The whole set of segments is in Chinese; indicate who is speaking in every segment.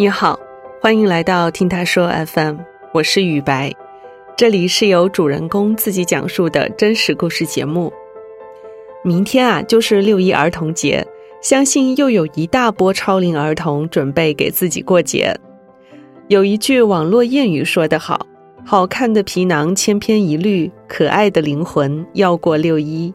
Speaker 1: 你好，欢迎来到听他说 FM，我是雨白，这里是由主人公自己讲述的真实故事节目。明天啊，就是六一儿童节，相信又有一大波超龄儿童准备给自己过节。有一句网络谚语说得好：“好看的皮囊千篇一律，可爱的灵魂要过六一。”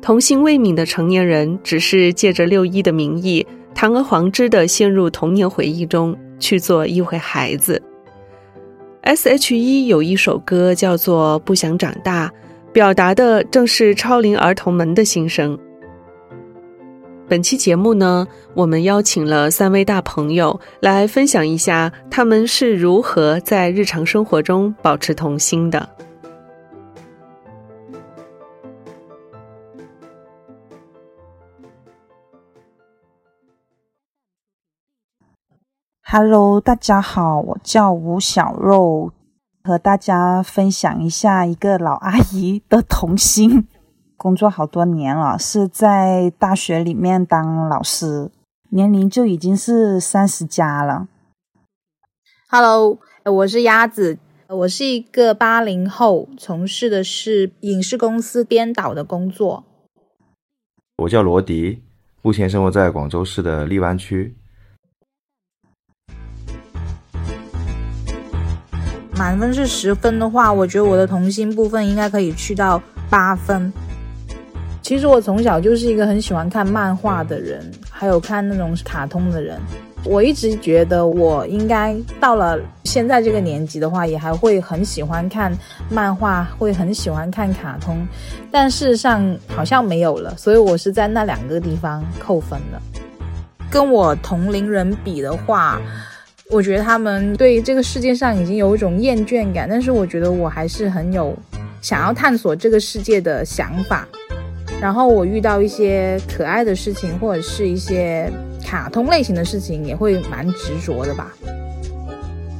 Speaker 1: 童心未泯的成年人，只是借着六一的名义，堂而皇之的陷入童年回忆中去做一回孩子。S.H.E 有一首歌叫做《不想长大》。表达的正是超龄儿童们的心声。本期节目呢，我们邀请了三位大朋友来分享一下他们是如何在日常生活中保持童心的。
Speaker 2: Hello，大家好，我叫吴小肉。和大家分享一下一个老阿姨的童心。工作好多年了，是在大学里面当老师，年龄就已经是三十加了。
Speaker 3: Hello，我是鸭子，我是一个八零后，从事的是影视公司编导的工作。
Speaker 4: 我叫罗迪，目前生活在广州市的荔湾区。
Speaker 3: 满分是十分的话，我觉得我的童心部分应该可以去到八分。其实我从小就是一个很喜欢看漫画的人，还有看那种卡通的人。我一直觉得我应该到了现在这个年纪的话，也还会很喜欢看漫画，会很喜欢看卡通。但事实上好像没有了，所以我是在那两个地方扣分的。跟我同龄人比的话。我觉得他们对这个世界上已经有一种厌倦感，但是我觉得我还是很有想要探索这个世界的想法。然后我遇到一些可爱的事情，或者是一些卡通类型的事情，也会蛮执着的吧。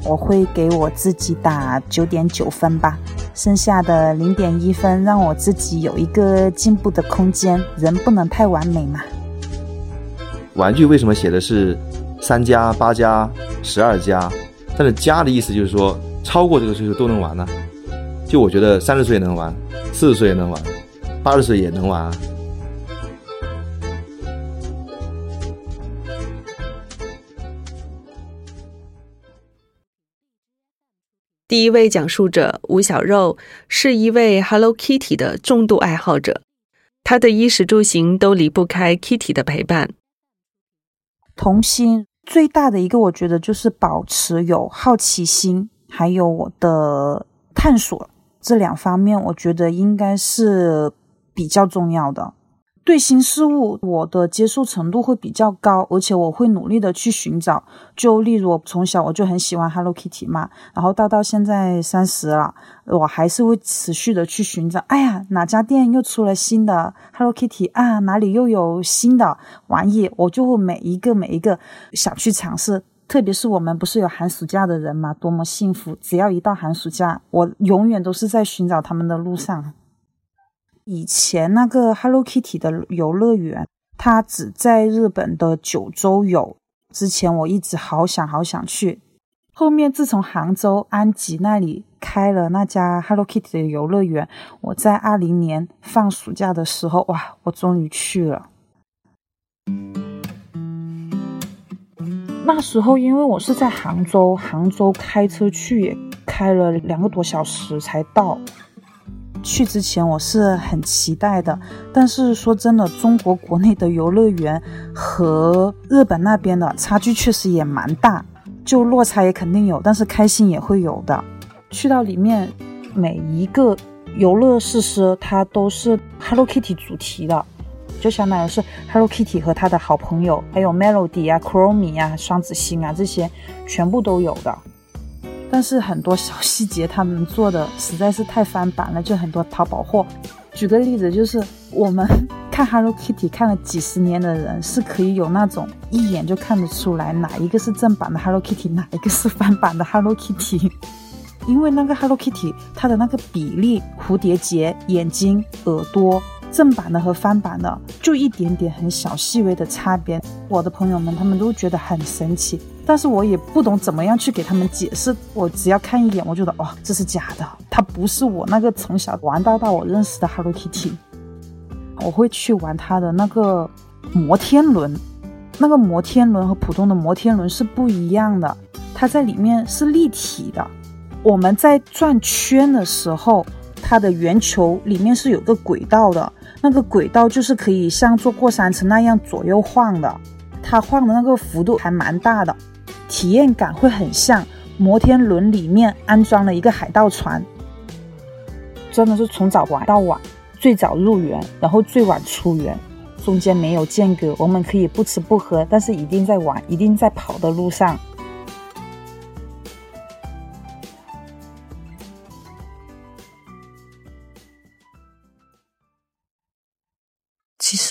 Speaker 2: 我会给我自己打九点九分吧，剩下的零点一分让我自己有一个进步的空间。人不能太完美嘛。
Speaker 4: 玩具为什么写的是？三加八加十二加，但是加的意思就是说超过这个岁数都能玩呢。就我觉得三十岁也能玩，四十岁也能玩，八十岁也能玩。
Speaker 1: 第一位讲述者吴小肉是一位 Hello Kitty 的重度爱好者，他的衣食住行都离不开 Kitty 的陪伴。
Speaker 2: 童心。最大的一个，我觉得就是保持有好奇心，还有我的探索这两方面，我觉得应该是比较重要的。对新事物，我的接受程度会比较高，而且我会努力的去寻找。就例如我，从小我就很喜欢 Hello Kitty 嘛，然后到到现在三十了，我还是会持续的去寻找。哎呀，哪家店又出了新的 Hello Kitty 啊？哪里又有新的玩意？我就会每一个每一个想去尝试。特别是我们不是有寒暑假的人嘛，多么幸福！只要一到寒暑假，我永远都是在寻找他们的路上。以前那个 Hello Kitty 的游乐园，它只在日本的九州有。之前我一直好想好想去，后面自从杭州安吉那里开了那家 Hello Kitty 的游乐园，我在二零年放暑假的时候，哇，我终于去了。那时候因为我是在杭州，杭州开车去也开了两个多小时才到。去之前我是很期待的，但是说真的，中国国内的游乐园和日本那边的差距确实也蛮大，就落差也肯定有，但是开心也会有的。去到里面，每一个游乐设施它都是 Hello Kitty 主题的，就相当于是 Hello Kitty 和他的好朋友，还有 Melody 啊、Chromie 啊、双子星啊这些全部都有的。但是很多小细节他们做的实在是太翻版了，就很多淘宝货。举个例子，就是我们 看 Hello Kitty 看了几十年的人，是可以有那种一眼就看得出来哪一个是正版的 Hello Kitty，哪一个是翻版的 Hello Kitty。因为那个 Hello Kitty 它的那个比例，蝴蝶结、眼睛、耳朵正版的和翻版的就一点点很小细微的差别。我的朋友们他们都觉得很神奇，但是我也不懂怎么样去给他们解释。我只要看一眼，我觉得哇，这是假的，它不是我那个从小玩到大我认识的 Hello Kitty。我会去玩它的那个摩天轮，那个摩天轮和普通的摩天轮是不一样的，它在里面是立体的。我们在转圈的时候，它的圆球里面是有个轨道的，那个轨道就是可以像坐过山车那样左右晃的，它晃的那个幅度还蛮大的，体验感会很像摩天轮里面安装了一个海盗船，真的是从早玩到晚。最早入园，然后最晚出园，中间没有间隔，我们可以不吃不喝，但是一定在玩，一定在跑的路上。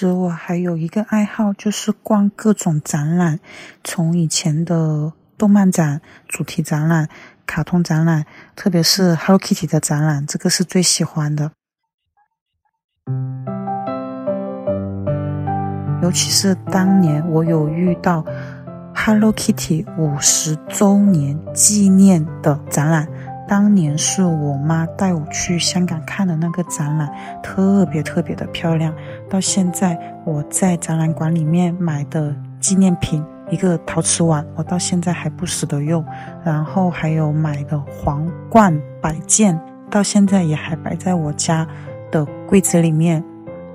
Speaker 2: 其实我还有一个爱好，就是逛各种展览，从以前的动漫展、主题展览、卡通展览，特别是 Hello Kitty 的展览，这个是最喜欢的。尤其是当年我有遇到 Hello Kitty 五十周年纪念的展览，当年是我妈带我去香港看的那个展览，特别特别的漂亮。到现在我在展览馆里面买的纪念品，一个陶瓷碗，我到现在还不舍得用。然后还有买的皇冠摆件，到现在也还摆在我家的柜子里面。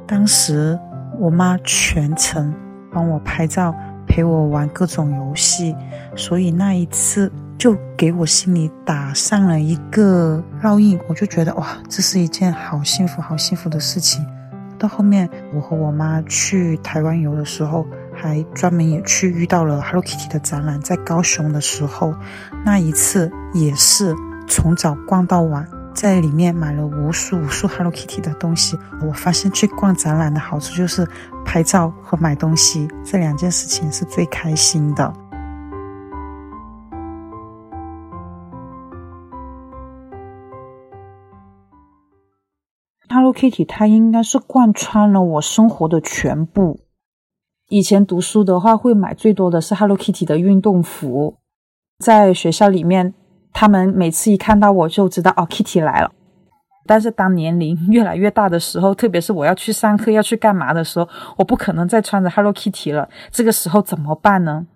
Speaker 2: 当时。我妈全程帮我拍照，陪我玩各种游戏，所以那一次就给我心里打上了一个烙印。我就觉得哇，这是一件好幸福、好幸福的事情。到后面，我和我妈去台湾游的时候，还专门也去遇到了 Hello Kitty 的展览，在高雄的时候，那一次也是从早逛到晚。在里面买了无数无数 Hello Kitty 的东西。我发现去逛展览的好处就是拍照和买东西这两件事情是最开心的。Kitty 它应该是贯穿了我生活的全部。以前读书的话，会买最多的是 Hello Kitty 的运动服，在学校里面。他们每次一看到我就知道哦，Kitty 来了。但是当年龄 越来越大的时候，特别是我要去上课、要去干嘛的时候，我不可能再穿着 Hello Kitty 了。这个时候怎么办呢？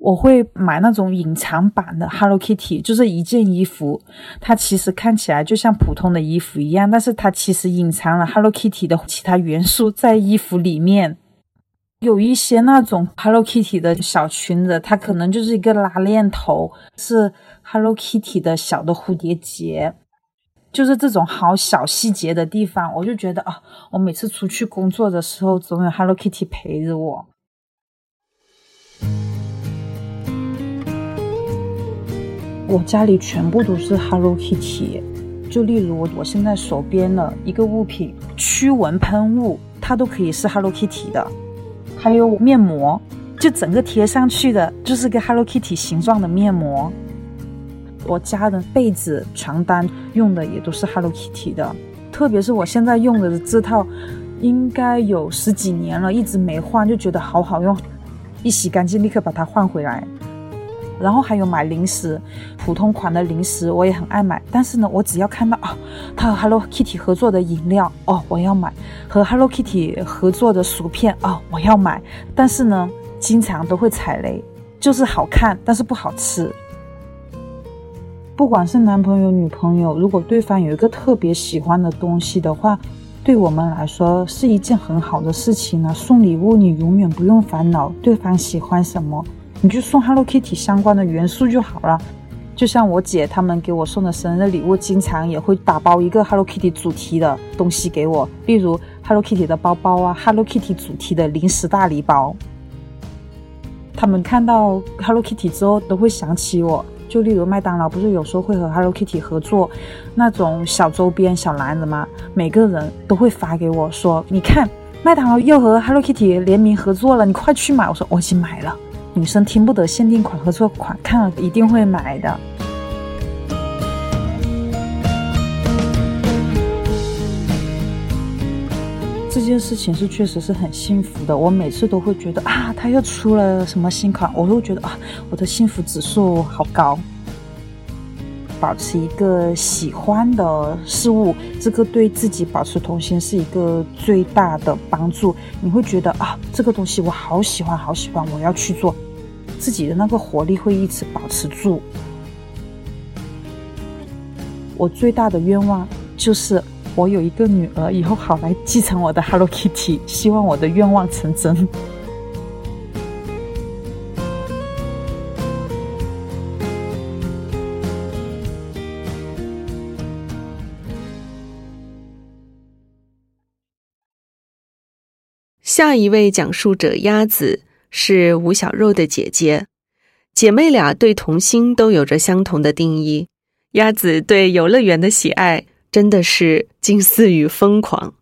Speaker 2: 我会买那种隐藏版的 Hello Kitty，就是一件衣服，它其实看起来就像普通的衣服一样，但是它其实隐藏了 Hello Kitty 的其他元素在衣服里面。有一些那种 Hello Kitty 的小裙子，它可能就是一个拉链头，是 Hello Kitty 的小的蝴蝶结，就是这种好小细节的地方，我就觉得啊，我每次出去工作的时候，总有 Hello Kitty 陪着我。我家里全部都是 Hello Kitty，就例如我我现在手边的一个物品，驱蚊喷雾，它都可以是 Hello Kitty 的。还有面膜，就整个贴上去的，就是个 Hello Kitty 形状的面膜。我家的被子、床单用的也都是 Hello Kitty 的，特别是我现在用的这套，应该有十几年了，一直没换，就觉得好好用，一洗干净立刻把它换回来。然后还有买零食，普通款的零食我也很爱买。但是呢，我只要看到啊，它和 Hello Kitty 合作的饮料哦，我要买；和 Hello Kitty 合作的薯片哦，我要买。但是呢，经常都会踩雷，就是好看，但是不好吃。不管是男朋友、女朋友，如果对方有一个特别喜欢的东西的话，对我们来说是一件很好的事情呢。送礼物，你永远不用烦恼对方喜欢什么。你就送 Hello Kitty 相关的元素就好了，就像我姐他们给我送的生日礼物，经常也会打包一个 Hello Kitty 主题的东西给我，例如 Hello Kitty 的包包啊，Hello Kitty 主题的零食大礼包。他们看到 Hello Kitty 之后都会想起我，就例如麦当劳不是有时候会和 Hello Kitty 合作那种小周边小篮子吗？每个人都会发给我说，你看麦当劳又和 Hello Kitty 联名合作了，你快去买。我说我已经买了。女生听不得限定款、合作款，看了一定会买的。这件事情是确实是很幸福的。我每次都会觉得啊，他又出了什么新款，我都觉得啊，我的幸福指数好高。保持一个喜欢的事物，这个对自己保持童心是一个最大的帮助。你会觉得啊，这个东西我好喜欢，好喜欢，我要去做，自己的那个活力会一直保持住。我最大的愿望就是我有一个女儿，以后好来继承我的 Hello Kitty，希望我的愿望成真。
Speaker 1: 下一位讲述者鸭子是吴小肉的姐姐，姐妹俩对童心都有着相同的定义。鸭子对游乐园的喜爱真的是近似于疯狂。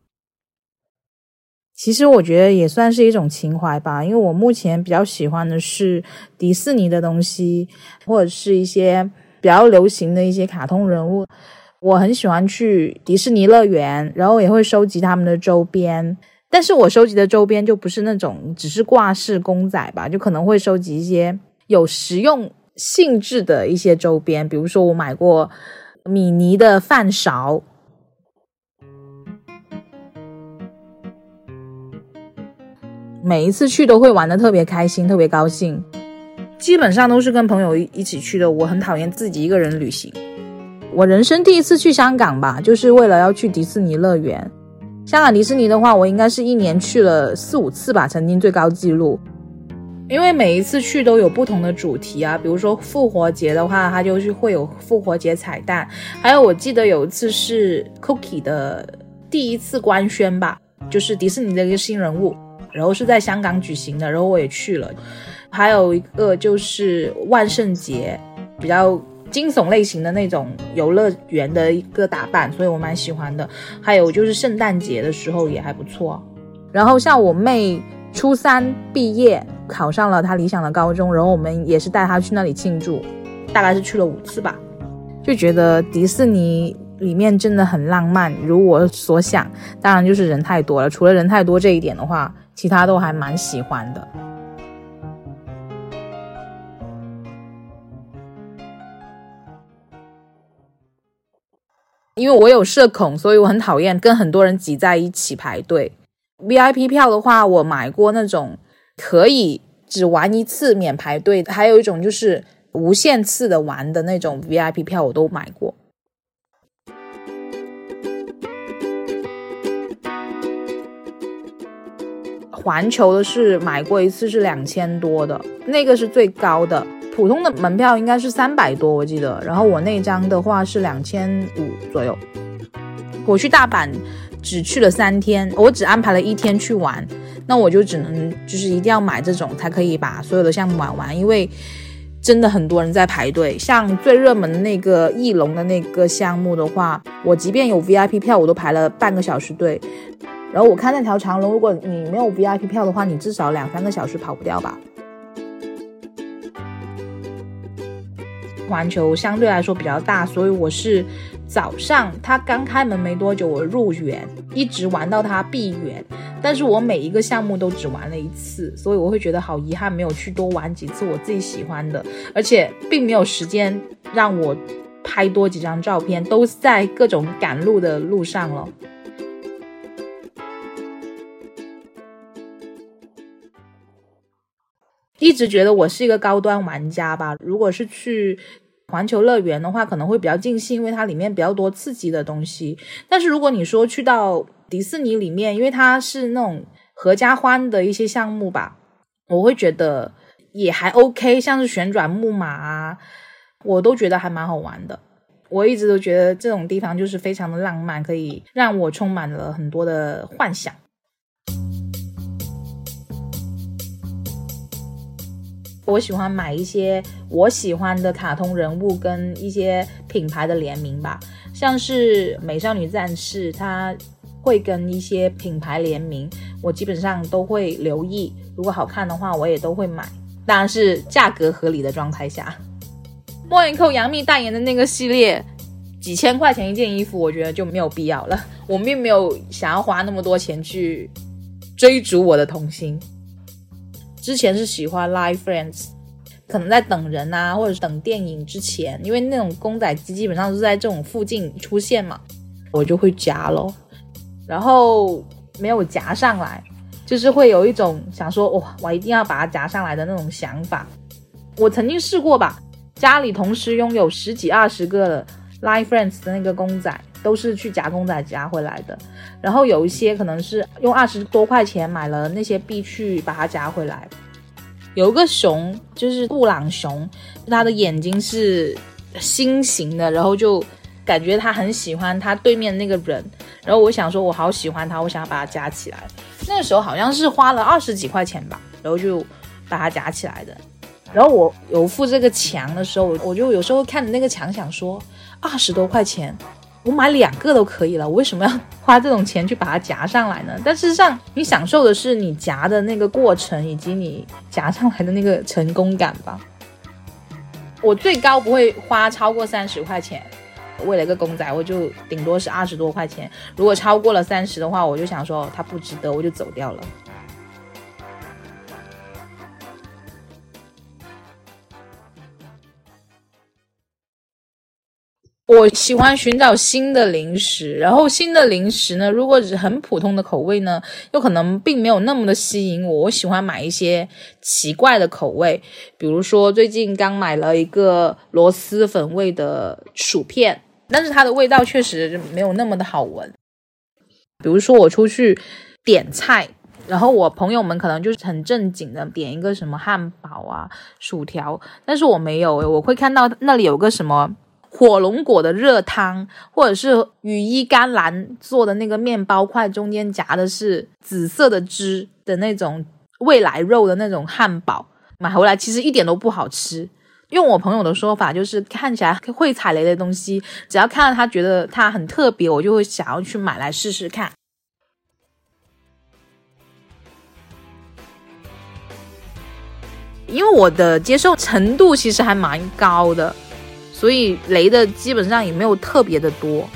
Speaker 3: 其实我觉得也算是一种情怀吧，因为我目前比较喜欢的是迪士尼的东西，或者是一些比较流行的一些卡通人物。我很喜欢去迪士尼乐园，然后也会收集他们的周边。但是我收集的周边就不是那种只是挂饰公仔吧，就可能会收集一些有实用。性质的一些周边，比如说我买过米妮的饭勺，每一次去都会玩的特别开心，特别高兴。基本上都是跟朋友一起去的，我很讨厌自己一个人旅行。我人生第一次去香港吧，就是为了要去迪士尼乐园。香港迪士尼的话，我应该是一年去了四五次吧，曾经最高纪录。因为每一次去都有不同的主题啊，比如说复活节的话，它就是会有复活节彩蛋。还有我记得有一次是 Cookie 的第一次官宣吧，就是迪士尼的一个新人物，然后是在香港举行的，然后我也去了。还有一个就是万圣节，比较惊悚类型的那种游乐园的一个打扮，所以我蛮喜欢的。还有就是圣诞节的时候也还不错。然后像我妹初三毕业。考上了她理想的高中，然后我们也是带她去那里庆祝，大概是去了五次吧，就觉得迪士尼里面真的很浪漫，如我所想。当然就是人太多了，除了人太多这一点的话，其他都还蛮喜欢的。因为我有社恐，所以我很讨厌跟很多人挤在一起排队。VIP 票的话，我买过那种。可以只玩一次免排队，还有一种就是无限次的玩的那种 VIP 票，我都买过。环球的是买过一次是两千多的，那个是最高的。普通的门票应该是三百多，我记得。然后我那张的话是两千五左右。我去大阪只去了三天，我只安排了一天去玩。那我就只能就是一定要买这种才可以把所有的项目玩完，因为真的很多人在排队。像最热门的那个翼龙的那个项目的话，我即便有 VIP 票，我都排了半个小时队。然后我看那条长龙，如果你没有 VIP 票的话，你至少两三个小时跑不掉吧。环球相对来说比较大，所以我是。早上它刚开门没多久，我入园，一直玩到它闭园。但是我每一个项目都只玩了一次，所以我会觉得好遗憾，没有去多玩几次我自己喜欢的，而且并没有时间让我拍多几张照片，都在各种赶路的路上了。一直觉得我是一个高端玩家吧，如果是去。环球乐园的话可能会比较尽兴，因为它里面比较多刺激的东西。但是如果你说去到迪士尼里面，因为它是那种合家欢的一些项目吧，我会觉得也还 OK，像是旋转木马啊，我都觉得还蛮好玩的。我一直都觉得这种地方就是非常的浪漫，可以让我充满了很多的幻想。我喜欢买一些我喜欢的卡通人物跟一些品牌的联名吧，像是美少女战士，它会跟一些品牌联名，我基本上都会留意，如果好看的话，我也都会买，当然是价格合理的状态下。莫言寇杨幂代言的那个系列，几千块钱一件衣服，我觉得就没有必要了。我并没有想要花那么多钱去追逐我的童心。之前是喜欢 Live Friends，可能在等人啊，或者是等电影之前，因为那种公仔机基本上是在这种附近出现嘛，我就会夹咯。然后没有夹上来，就是会有一种想说哇，我一定要把它夹上来的那种想法。我曾经试过吧，家里同时拥有十几二十个 Live Friends 的那个公仔，都是去夹公仔夹回来的。然后有一些可能是用二十多块钱买了那些币去把它夹回来。有一个熊，就是布朗熊，它的眼睛是心形的，然后就感觉它很喜欢它对面那个人。然后我想说，我好喜欢它，我想要把它夹起来。那个时候好像是花了二十几块钱吧，然后就把它夹起来的。然后我有附这个墙的时候，我就有时候看着那个墙想说，二十多块钱，我买两个都可以了，我为什么要花这种钱去把它夹上来呢？但事实上，你享受的是你夹的那个过程，以及你夹上来的那个成功感吧。我最高不会花超过三十块钱，为了一个公仔，我就顶多是二十多块钱。如果超过了三十的话，我就想说它不值得，我就走掉了。我喜欢寻找新的零食，然后新的零食呢，如果是很普通的口味呢，又可能并没有那么的吸引我。我喜欢买一些奇怪的口味，比如说最近刚买了一个螺蛳粉味的薯片，但是它的味道确实没有那么的好闻。比如说我出去点菜，然后我朋友们可能就是很正经的点一个什么汉堡啊、薯条，但是我没有，我会看到那里有个什么。火龙果的热汤，或者是羽衣甘蓝做的那个面包块，中间夹的是紫色的汁的那种未来肉的那种汉堡，买回来其实一点都不好吃。用我朋友的说法，就是看起来会踩雷的东西，只要看到他觉得它很特别，我就会想要去买来试试看。因为我的接受程度其实还蛮高的。所以雷的基本上也没有特别的多，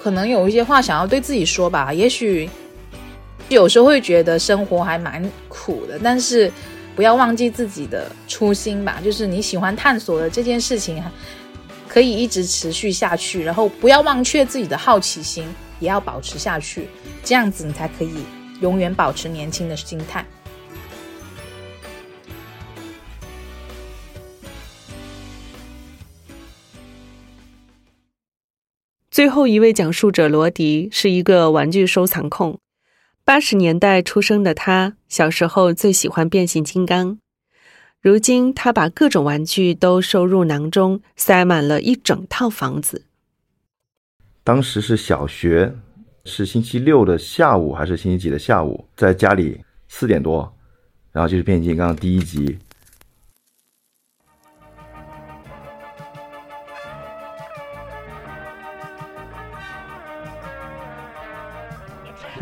Speaker 3: 可能有一些话想要对自己说吧。也许有时候会觉得生活还蛮苦的，但是不要忘记自己的初心吧。就是你喜欢探索的这件事情，可以一直持续下去，然后不要忘却自己的好奇心，也要保持下去，这样子你才可以永远保持年轻的心态。
Speaker 1: 最后一位讲述者罗迪是一个玩具收藏控。八十年代出生的他，小时候最喜欢变形金刚。如今，他把各种玩具都收入囊中，塞满了一整套房子。
Speaker 4: 当时是小学，是星期六的下午还是星期几的下午？在家里四点多，然后就是变形金刚第一集。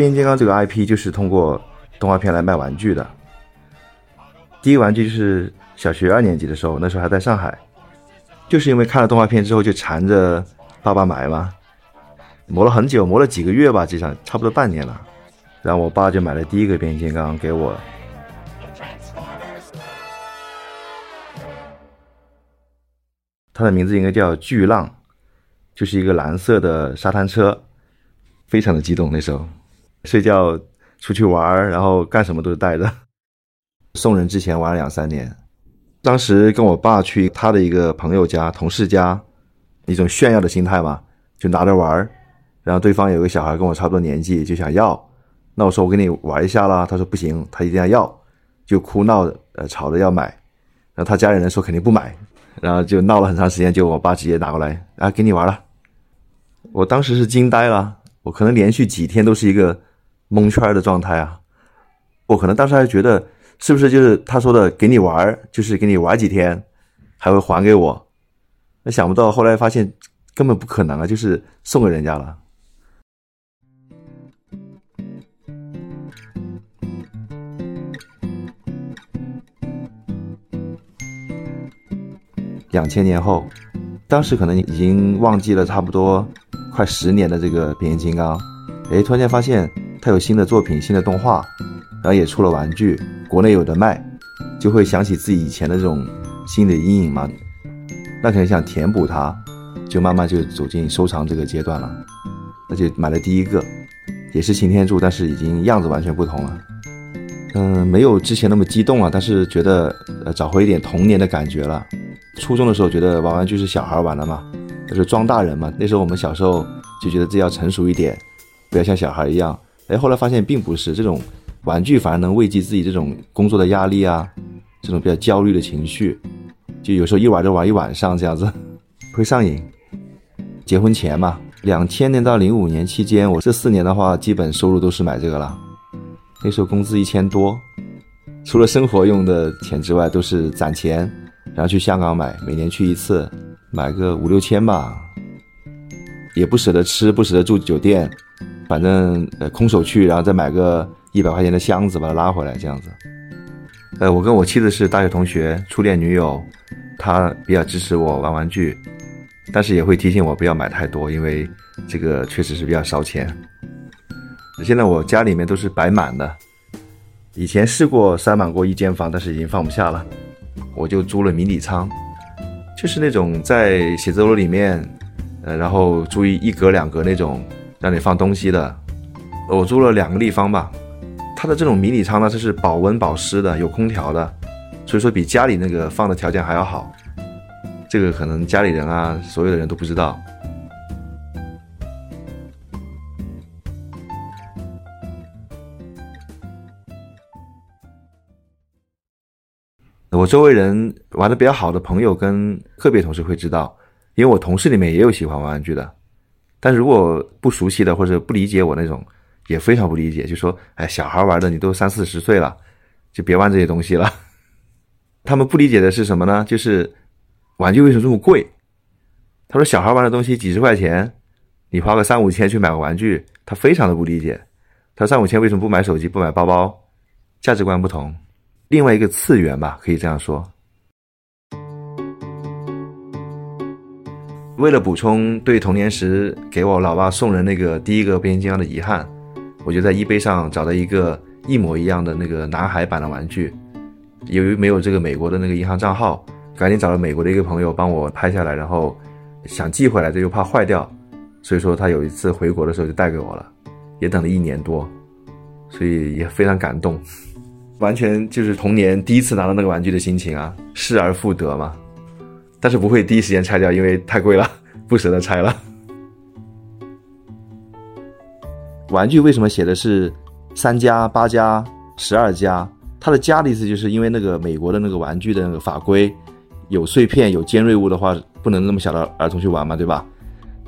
Speaker 4: 变形金刚这个 IP 就是通过动画片来卖玩具的。第一个玩具就是小学二年级的时候，那时候还在上海，就是因为看了动画片之后就缠着爸爸买嘛，磨了很久，磨了几个月吧，实际上差不多半年了。然后我爸就买了第一个变形金刚给我，它的名字应该叫巨浪，就是一个蓝色的沙滩车，非常的激动那时候。睡觉、出去玩然后干什么都是带着。送人之前玩了两三年，当时跟我爸去他的一个朋友家、同事家，一种炫耀的心态嘛，就拿着玩然后对方有个小孩跟我差不多年纪，就想要。那我说我给你玩一下啦，他说不行，他一定要要，就哭闹呃吵着要买。然后他家里人说肯定不买，然后就闹了很长时间，就我爸直接拿过来啊给你玩了。我当时是惊呆了，我可能连续几天都是一个。蒙圈的状态啊！我可能当时还觉得，是不是就是他说的给你玩，就是给你玩几天，还会还给我？那想不到后来发现根本不可能啊，就是送给人家了。两千年后，当时可能已经忘记了差不多快十年的这个变形金刚，哎，突然间发现他有新的作品、新的动画，然后也出了玩具，国内有的卖，就会想起自己以前的这种心理阴影嘛，那肯定想填补它，就慢慢就走进收藏这个阶段了，那就买了第一个，也是擎天柱，但是已经样子完全不同了。嗯，没有之前那么激动了，但是觉得呃找回一点童年的感觉了。初中的时候觉得玩玩具是小孩玩的嘛，就是装大人嘛。那时候我们小时候就觉得自己要成熟一点，不要像小孩一样。哎，后来发现并不是，这种玩具反而能慰藉自己这种工作的压力啊，这种比较焦虑的情绪。就有时候一玩就玩一晚上这样子，会上瘾。结婚前嘛，两千年到零五年期间，我这四年的话，基本收入都是买这个了。那时候工资一千多，除了生活用的钱之外，都是攒钱，然后去香港买，每年去一次，买个五六千吧，也不舍得吃，不舍得住酒店，反正呃空手去，然后再买个一百块钱的箱子把它拉回来，这样子。呃，我跟我妻子是大学同学，初恋女友，她比较支持我玩玩具，但是也会提醒我不要买太多，因为这个确实是比较烧钱。现在我家里面都是摆满的，以前试过塞满过一间房，但是已经放不下了，我就租了迷你仓，就是那种在写字楼里面，呃，然后租一一格两格那种让你放东西的，我租了两个立方吧，它的这种迷你仓呢，它是保温保湿的，有空调的，所以说比家里那个放的条件还要好，这个可能家里人啊，所有的人都不知道。我周围人玩的比较好的朋友跟个别同事会知道，因为我同事里面也有喜欢玩玩具的，但如果不熟悉的或者不理解我那种，也非常不理解，就说：“哎，小孩玩的，你都三四十岁了，就别玩这些东西了。”他们不理解的是什么呢？就是玩具为什么这么贵？他说：“小孩玩的东西几十块钱，你花个三五千去买个玩具，他非常的不理解。他三五千为什么不买手机、不买包包？价值观不同。”另外一个次元吧，可以这样说。为了补充对童年时给我老爸送人那个第一个变形金刚的遗憾，我就在 eBay 上找到一个一模一样的那个男孩版的玩具。由于没有这个美国的那个银行账号，赶紧找了美国的一个朋友帮我拍下来，然后想寄回来，这又怕坏掉，所以说他有一次回国的时候就带给我了，也等了一年多，所以也非常感动。完全就是童年第一次拿到那个玩具的心情啊，失而复得嘛。但是不会第一时间拆掉，因为太贵了，不舍得拆了。玩具为什么写的是三加八加十二加？它的加的意思就是因为那个美国的那个玩具的那个法规，有碎片有尖锐物的话，不能那么小的儿童去玩嘛，对吧？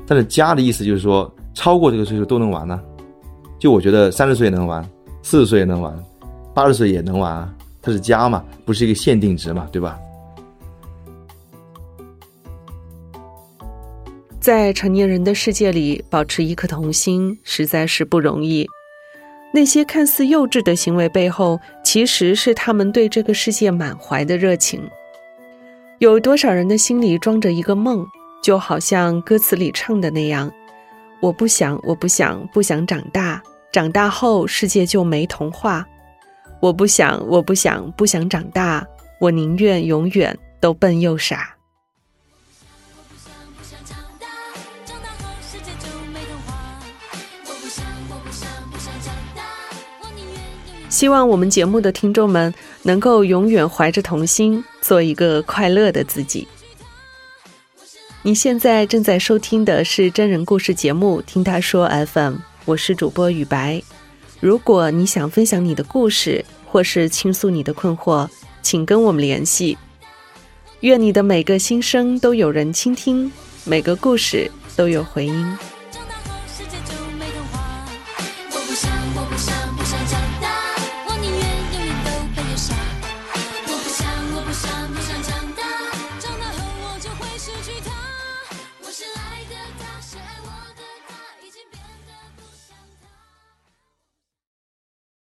Speaker 4: 但是加的意思就是说，超过这个岁数都能玩呢。就我觉得三十岁也能玩，四十岁也能玩。八十岁也能玩啊，它是加嘛，不是一个限定值嘛，对吧？
Speaker 1: 在成年人的世界里，保持一颗童心实在是不容易。那些看似幼稚的行为背后，其实是他们对这个世界满怀的热情。有多少人的心里装着一个梦，就好像歌词里唱的那样：“我不想，我不想，不想长大，长大后世界就没童话。”我不想，我不想，不想长大。我宁愿永远都笨又傻。希望我们节目的听众们能够永远怀着童心，做一个快乐的自己。你现在正在收听的是真人故事节目《听他说 FM》，我是主播雨白。如果你想分享你的故事，或是倾诉你的困惑，请跟我们联系。愿你的每个心声都有人倾听，每个故事都有回音。